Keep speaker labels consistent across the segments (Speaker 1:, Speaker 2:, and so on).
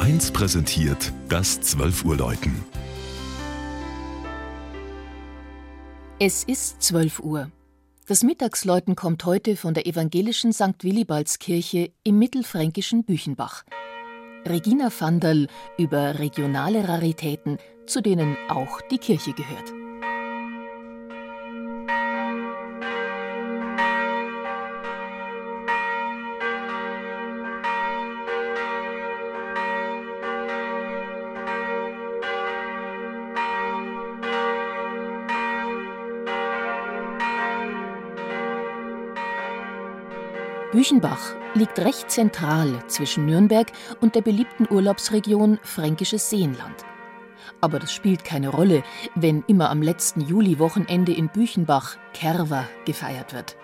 Speaker 1: 1 präsentiert das 12 Uhr Läuten.
Speaker 2: Es ist 12 Uhr. Das Mittagsläuten kommt heute von der evangelischen St. Willibaldskirche im mittelfränkischen Büchenbach. Regina Vanderl über regionale Raritäten, zu denen auch die Kirche gehört. Büchenbach liegt recht zentral zwischen Nürnberg und der beliebten Urlaubsregion Fränkisches Seenland. Aber das spielt keine Rolle, wenn immer am letzten Juliwochenende in Büchenbach Kerwa gefeiert wird.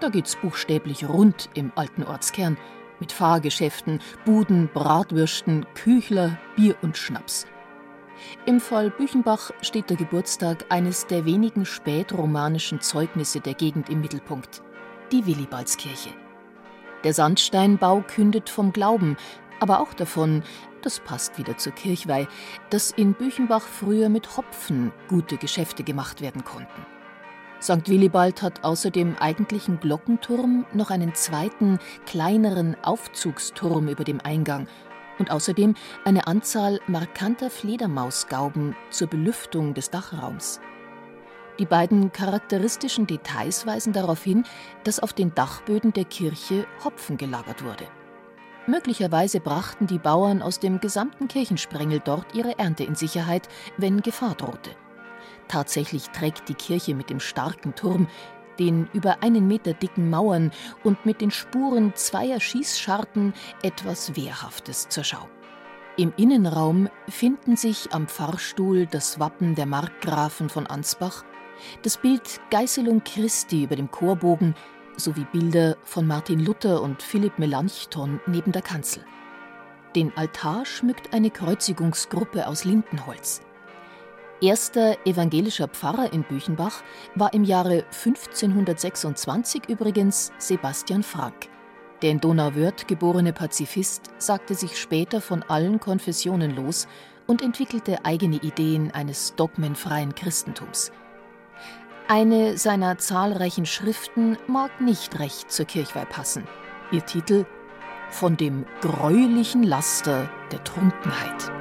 Speaker 2: Da geht's buchstäblich rund im alten Ortskern mit Fahrgeschäften, Buden, Bratwürsten, Küchler, Bier und Schnaps. Im Fall Büchenbach steht der Geburtstag eines der wenigen spätromanischen Zeugnisse der Gegend im Mittelpunkt, die Willibaldskirche. Der Sandsteinbau kündet vom Glauben, aber auch davon, das passt wieder zur Kirchweih, dass in Büchenbach früher mit Hopfen gute Geschäfte gemacht werden konnten. St. Willibald hat außer dem eigentlichen Glockenturm noch einen zweiten, kleineren Aufzugsturm über dem Eingang und außerdem eine Anzahl markanter Fledermausgauben zur Belüftung des Dachraums. Die beiden charakteristischen Details weisen darauf hin, dass auf den Dachböden der Kirche Hopfen gelagert wurde. Möglicherweise brachten die Bauern aus dem gesamten Kirchensprengel dort ihre Ernte in Sicherheit, wenn Gefahr drohte. Tatsächlich trägt die Kirche mit dem starken Turm, den über einen Meter dicken Mauern und mit den Spuren zweier Schießscharten etwas Wehrhaftes zur Schau. Im Innenraum finden sich am Pfarrstuhl das Wappen der Markgrafen von Ansbach das Bild Geißelung Christi über dem Chorbogen sowie Bilder von Martin Luther und Philipp Melanchthon neben der Kanzel. Den Altar schmückt eine Kreuzigungsgruppe aus Lindenholz. Erster evangelischer Pfarrer in Büchenbach war im Jahre 1526 übrigens Sebastian Frank. Der in Donauwörth geborene Pazifist sagte sich später von allen Konfessionen los und entwickelte eigene Ideen eines dogmenfreien Christentums – eine seiner zahlreichen Schriften mag nicht recht zur Kirchweih passen. Ihr Titel Von dem greulichen Laster der Trunkenheit.